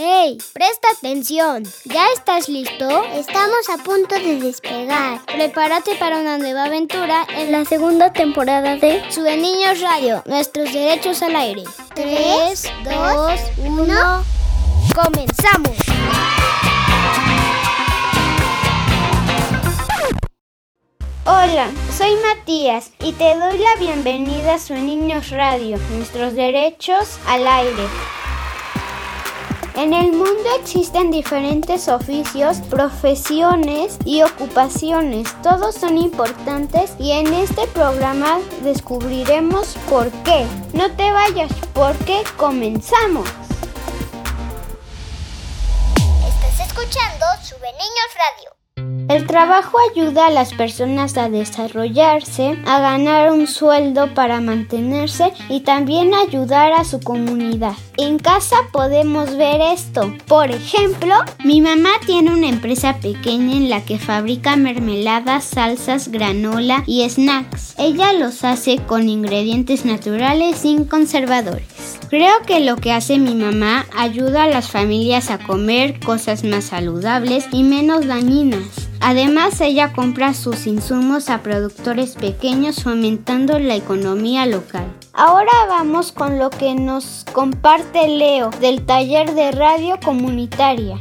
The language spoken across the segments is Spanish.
¡Hey! Presta atención. ¿Ya estás listo? Estamos a punto de despegar. Prepárate para una nueva aventura en la segunda temporada de Sube Niños Radio, nuestros derechos al aire. 3, 2, 1. ¡Comenzamos! Hola, soy Matías y te doy la bienvenida a Su Niños Radio, nuestros derechos al aire. En el mundo existen diferentes oficios, profesiones y ocupaciones. Todos son importantes y en este programa descubriremos por qué. No te vayas porque comenzamos. Estás escuchando Sube Niños Radio. El trabajo ayuda a las personas a desarrollarse, a ganar un sueldo para mantenerse y también ayudar a su comunidad. En casa podemos ver esto. Por ejemplo, mi mamá tiene una empresa pequeña en la que fabrica mermeladas, salsas, granola y snacks. Ella los hace con ingredientes naturales sin conservadores. Creo que lo que hace mi mamá ayuda a las familias a comer cosas más saludables y menos dañinas. Además, ella compra sus insumos a productores pequeños fomentando la economía local. Ahora vamos con lo que nos comparte Leo del taller de radio comunitaria.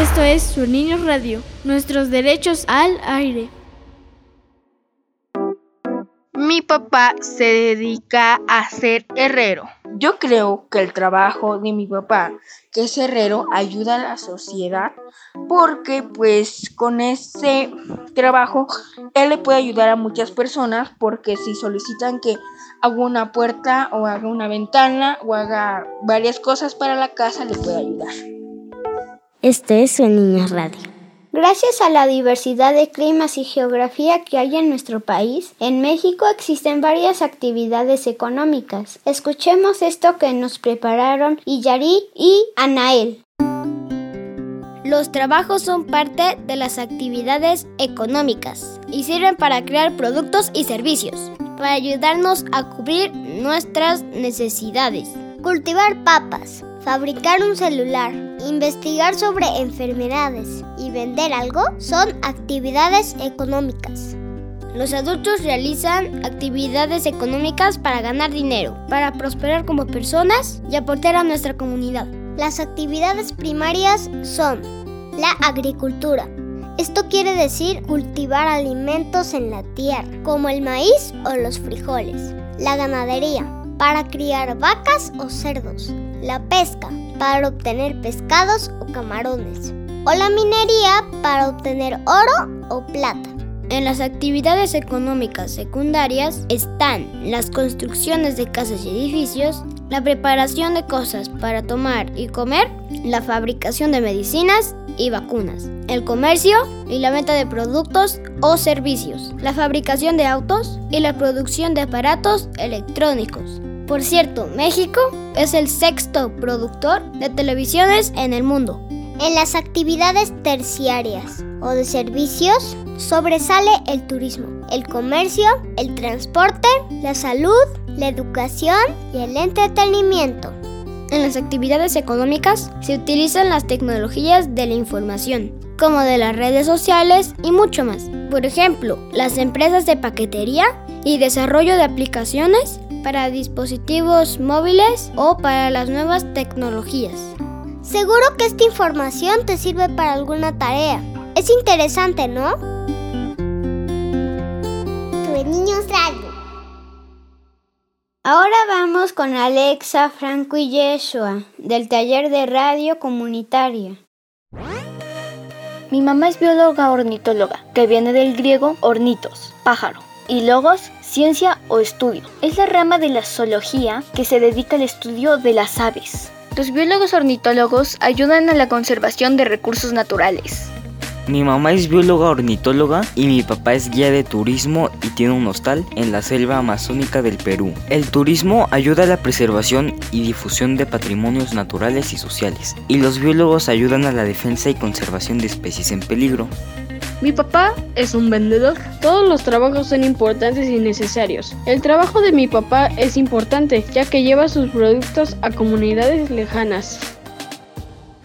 Esto es Su Niño Radio, nuestros derechos al aire. Mi papá se dedica a ser herrero. Yo creo que el trabajo de mi papá, que es herrero, ayuda a la sociedad porque pues con ese trabajo él le puede ayudar a muchas personas porque si solicitan que haga una puerta o haga una ventana o haga varias cosas para la casa le puede ayudar. Este es Su Niño Radio. Gracias a la diversidad de climas y geografía que hay en nuestro país, en México existen varias actividades económicas. Escuchemos esto que nos prepararon Iyari y Anael. Los trabajos son parte de las actividades económicas y sirven para crear productos y servicios, para ayudarnos a cubrir nuestras necesidades. Cultivar papas, fabricar un celular, investigar sobre enfermedades y vender algo son actividades económicas. Los adultos realizan actividades económicas para ganar dinero, para prosperar como personas y aportar a nuestra comunidad. Las actividades primarias son la agricultura. Esto quiere decir cultivar alimentos en la tierra, como el maíz o los frijoles. La ganadería, para criar vacas o cerdos, la pesca para obtener pescados o camarones, o la minería para obtener oro o plata. En las actividades económicas secundarias están las construcciones de casas y edificios, la preparación de cosas para tomar y comer, la fabricación de medicinas y vacunas, el comercio y la venta de productos o servicios, la fabricación de autos y la producción de aparatos electrónicos. Por cierto, México es el sexto productor de televisiones en el mundo. En las actividades terciarias o de servicios sobresale el turismo, el comercio, el transporte, la salud, la educación y el entretenimiento. En las actividades económicas se utilizan las tecnologías de la información, como de las redes sociales y mucho más. Por ejemplo, las empresas de paquetería y desarrollo de aplicaciones para dispositivos móviles o para las nuevas tecnologías. Seguro que esta información te sirve para alguna tarea. Es interesante, ¿no? Tu niños radio. Ahora vamos con Alexa, Franco y Yeshua del taller de radio comunitaria. Mi mamá es bióloga ornitóloga, que viene del griego ornitos, pájaro, y logos, ciencia o estudio. Es la rama de la zoología que se dedica al estudio de las aves. Los biólogos ornitólogos ayudan a la conservación de recursos naturales. Mi mamá es bióloga ornitóloga y mi papá es guía de turismo y tiene un hostal en la selva amazónica del Perú. El turismo ayuda a la preservación y difusión de patrimonios naturales y sociales, y los biólogos ayudan a la defensa y conservación de especies en peligro. Mi papá es un vendedor. Todos los trabajos son importantes y necesarios. El trabajo de mi papá es importante ya que lleva sus productos a comunidades lejanas.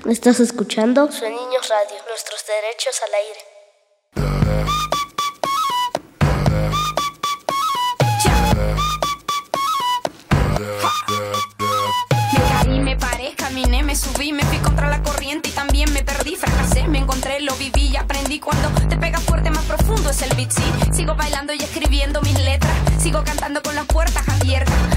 ¿Estás escuchando? Soy Niños Radio, nuestros derechos al aire. Las puertas abiertas,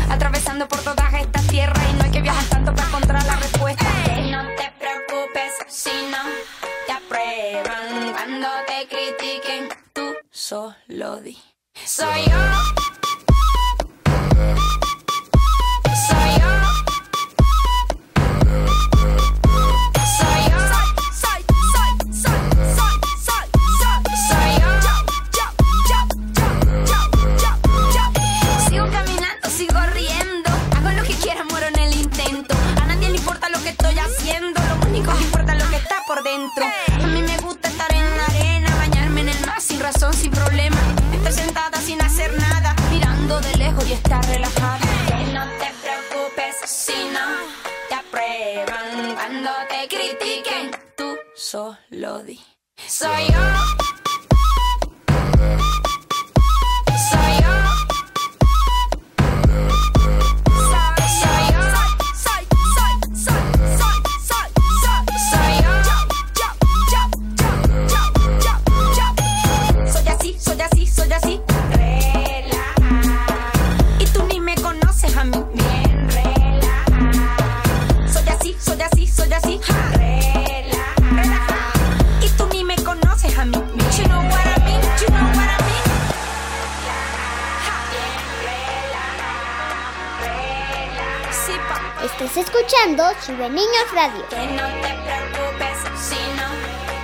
Que no te preocupes si no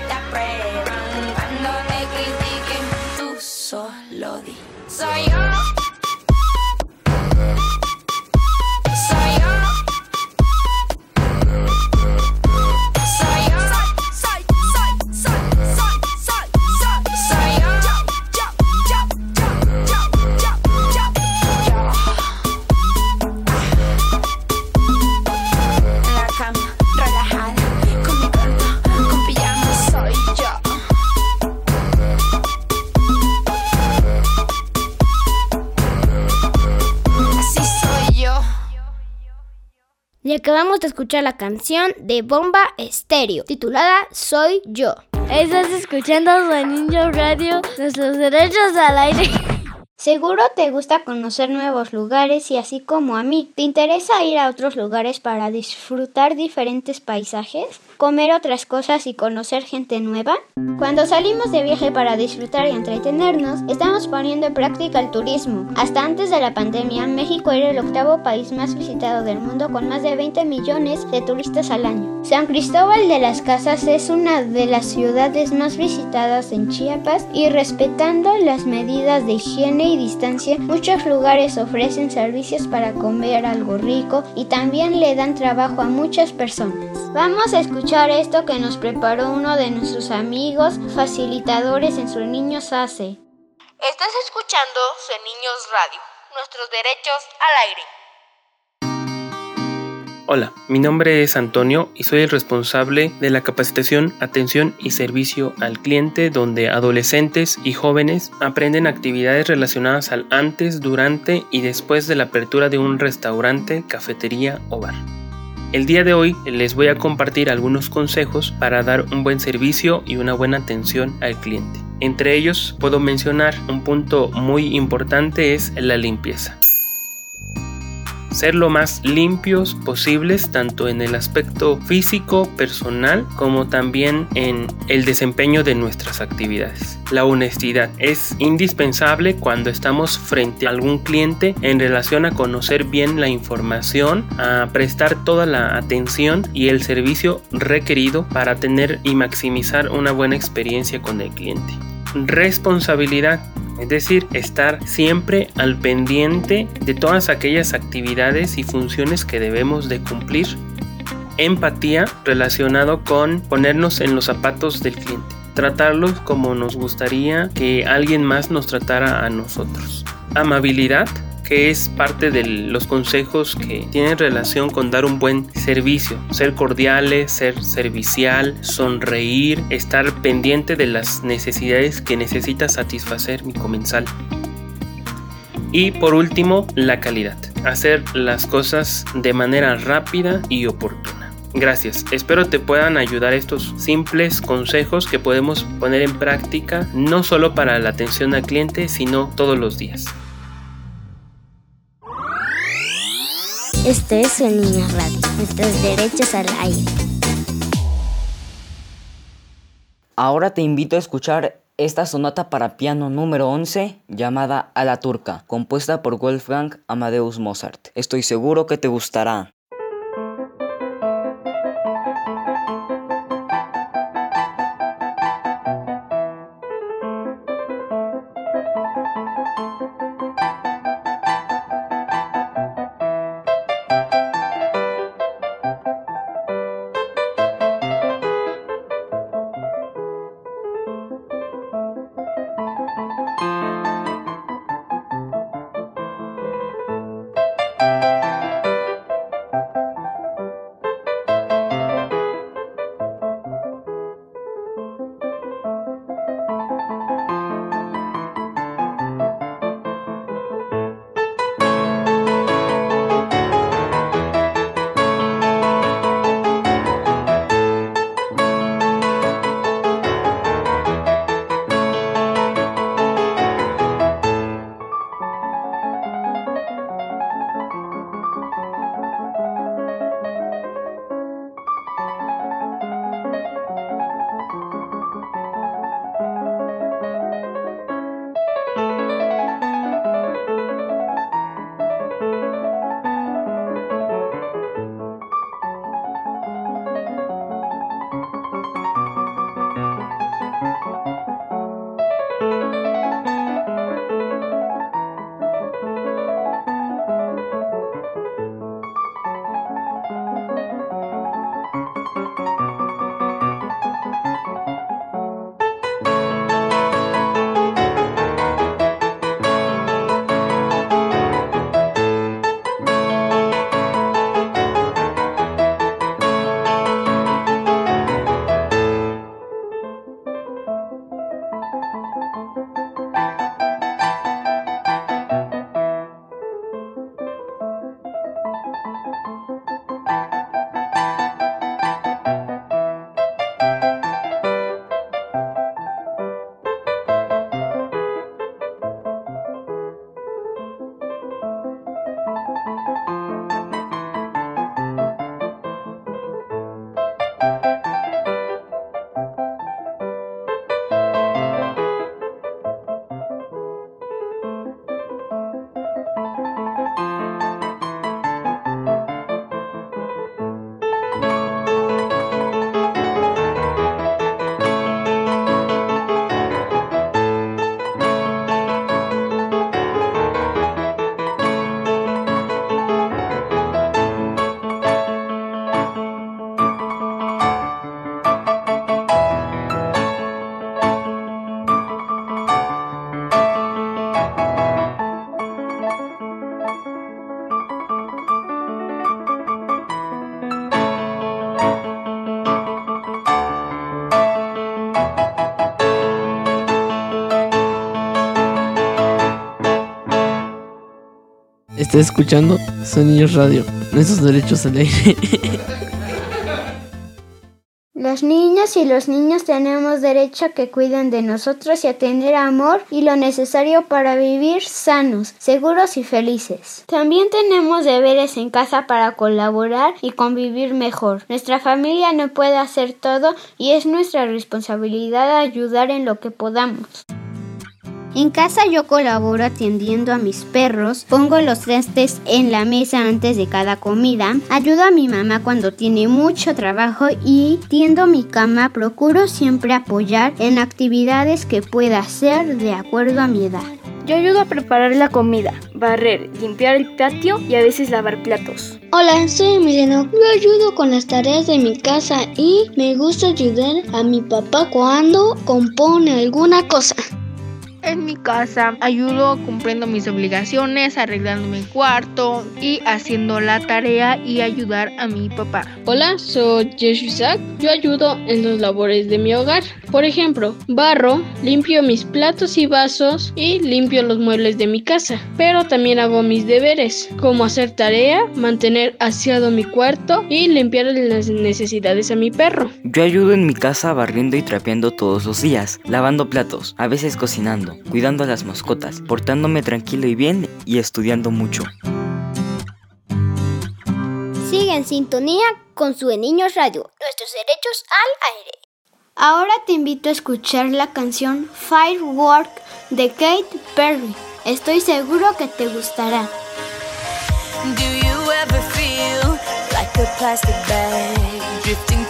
te aprueban cuando te critiquen, tú solo di. Soy yo. Y acabamos de escuchar la canción de Bomba Estéreo, titulada Soy Yo. Estás escuchando Ninja Radio, nuestros derechos al aire. Seguro te gusta conocer nuevos lugares y así como a mí. ¿Te interesa ir a otros lugares para disfrutar diferentes paisajes, comer otras cosas y conocer gente nueva? Cuando salimos de viaje para disfrutar y entretenernos, estamos poniendo en práctica el turismo. Hasta antes de la pandemia, México era el octavo país más visitado del mundo con más de 20 millones de turistas al año. San Cristóbal de las Casas es una de las ciudades más visitadas en Chiapas y respetando las medidas de higiene y distancia, muchos lugares ofrecen servicios para comer algo rico y también le dan trabajo a muchas personas. Vamos a escuchar esto que nos preparó uno de nuestros amigos facilitadores en Su Niños Hace. Estás escuchando Su Niños Radio, nuestros derechos al aire. Hola, mi nombre es Antonio y soy el responsable de la capacitación, atención y servicio al cliente donde adolescentes y jóvenes aprenden actividades relacionadas al antes, durante y después de la apertura de un restaurante, cafetería o bar. El día de hoy les voy a compartir algunos consejos para dar un buen servicio y una buena atención al cliente. Entre ellos puedo mencionar un punto muy importante es la limpieza ser lo más limpios posibles tanto en el aspecto físico, personal, como también en el desempeño de nuestras actividades. La honestidad es indispensable cuando estamos frente a algún cliente en relación a conocer bien la información, a prestar toda la atención y el servicio requerido para tener y maximizar una buena experiencia con el cliente. Responsabilidad es decir, estar siempre al pendiente de todas aquellas actividades y funciones que debemos de cumplir. Empatía relacionado con ponernos en los zapatos del cliente tratarlos como nos gustaría que alguien más nos tratara a nosotros. Amabilidad que es parte de los consejos que tienen relación con dar un buen servicio, ser cordiales, ser servicial, sonreír, estar pendiente de las necesidades que necesita satisfacer mi comensal. Y por último, la calidad, hacer las cosas de manera rápida y oportuna. Gracias, espero te puedan ayudar estos simples consejos que podemos poner en práctica no solo para la atención al cliente, sino todos los días. Este es el Niño Radio, nuestros derechos al aire. Ahora te invito a escuchar esta sonata para piano número 11 llamada A la Turca, compuesta por Wolfgang Amadeus Mozart. Estoy seguro que te gustará. Está escuchando Sonidos Radio, nuestros derechos al aire. Las niñas y los niños tenemos derecho a que cuiden de nosotros y a tener amor y lo necesario para vivir sanos, seguros y felices. También tenemos deberes en casa para colaborar y convivir mejor. Nuestra familia no puede hacer todo y es nuestra responsabilidad ayudar en lo que podamos. En casa yo colaboro atendiendo a mis perros, pongo los trastes en la mesa antes de cada comida, ayudo a mi mamá cuando tiene mucho trabajo y tiendo mi cama, procuro siempre apoyar en actividades que pueda hacer de acuerdo a mi edad. Yo ayudo a preparar la comida, barrer, limpiar el patio y a veces lavar platos. Hola, soy Emiliano. Yo ayudo con las tareas de mi casa y me gusta ayudar a mi papá cuando compone alguna cosa. En mi casa ayudo cumpliendo mis obligaciones, arreglando mi cuarto y haciendo la tarea y ayudar a mi papá. Hola, soy Jesús Isaac. Yo ayudo en los labores de mi hogar. Por ejemplo, barro, limpio mis platos y vasos y limpio los muebles de mi casa. Pero también hago mis deberes, como hacer tarea, mantener aseado mi cuarto y limpiar las necesidades a mi perro. Yo ayudo en mi casa barriendo y trapeando todos los días, lavando platos, a veces cocinando cuidando a las mascotas, portándome tranquilo y bien y estudiando mucho. Sigue en sintonía con su Niños Radio, nuestros derechos al aire. Ahora te invito a escuchar la canción Firework de Kate Perry. Estoy seguro que te gustará. Do you ever feel like a plastic bag drifting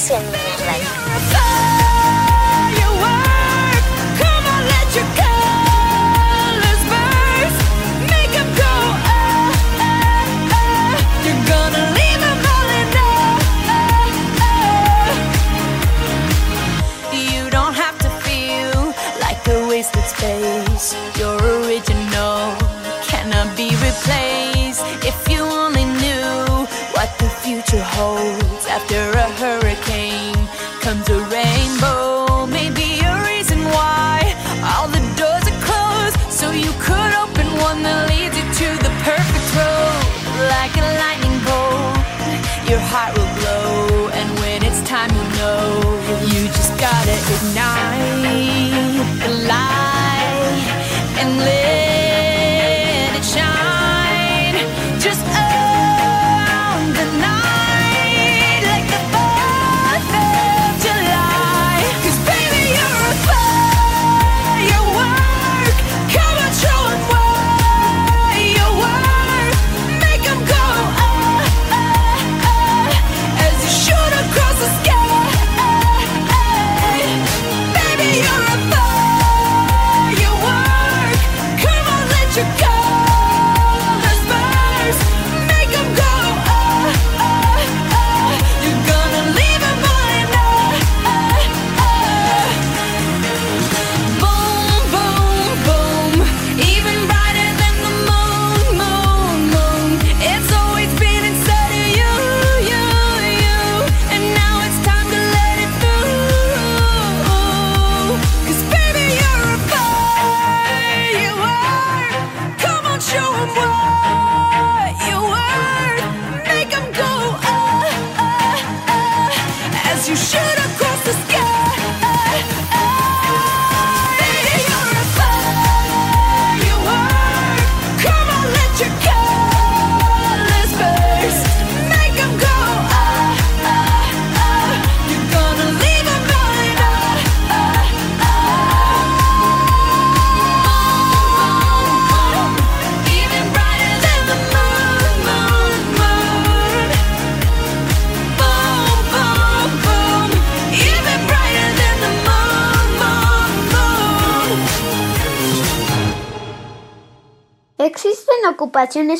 Este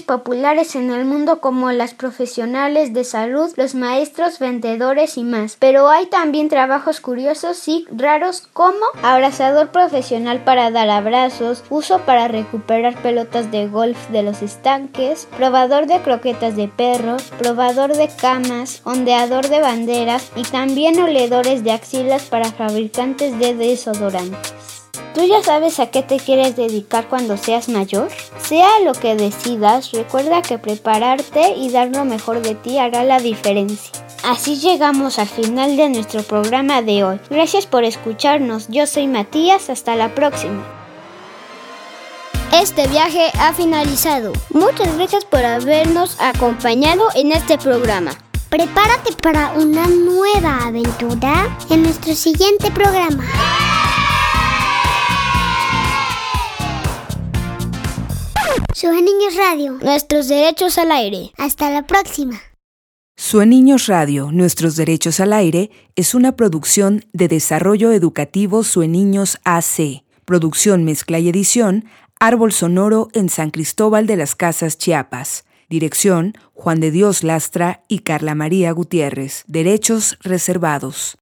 populares en el mundo como las profesionales de salud, los maestros, vendedores y más, pero hay también trabajos curiosos y raros como abrazador profesional para dar abrazos, uso para recuperar pelotas de golf de los estanques, probador de croquetas de perros, probador de camas, ondeador de banderas y también oledores de axilas para fabricantes de desodorantes. ¿Tú ya sabes a qué te quieres dedicar cuando seas mayor? Sea lo que decidas, recuerda que prepararte y dar lo mejor de ti hará la diferencia. Así llegamos al final de nuestro programa de hoy. Gracias por escucharnos. Yo soy Matías. Hasta la próxima. Este viaje ha finalizado. Muchas gracias por habernos acompañado en este programa. Prepárate para una nueva aventura en nuestro siguiente programa. Sue Niños Radio, nuestros derechos al aire. Hasta la próxima. Sue Niños Radio, Nuestros Derechos al Aire es una producción de Desarrollo Educativo Sue Niños AC. Producción, mezcla y edición, Árbol Sonoro en San Cristóbal de las Casas, Chiapas. Dirección, Juan de Dios Lastra y Carla María Gutiérrez. Derechos reservados.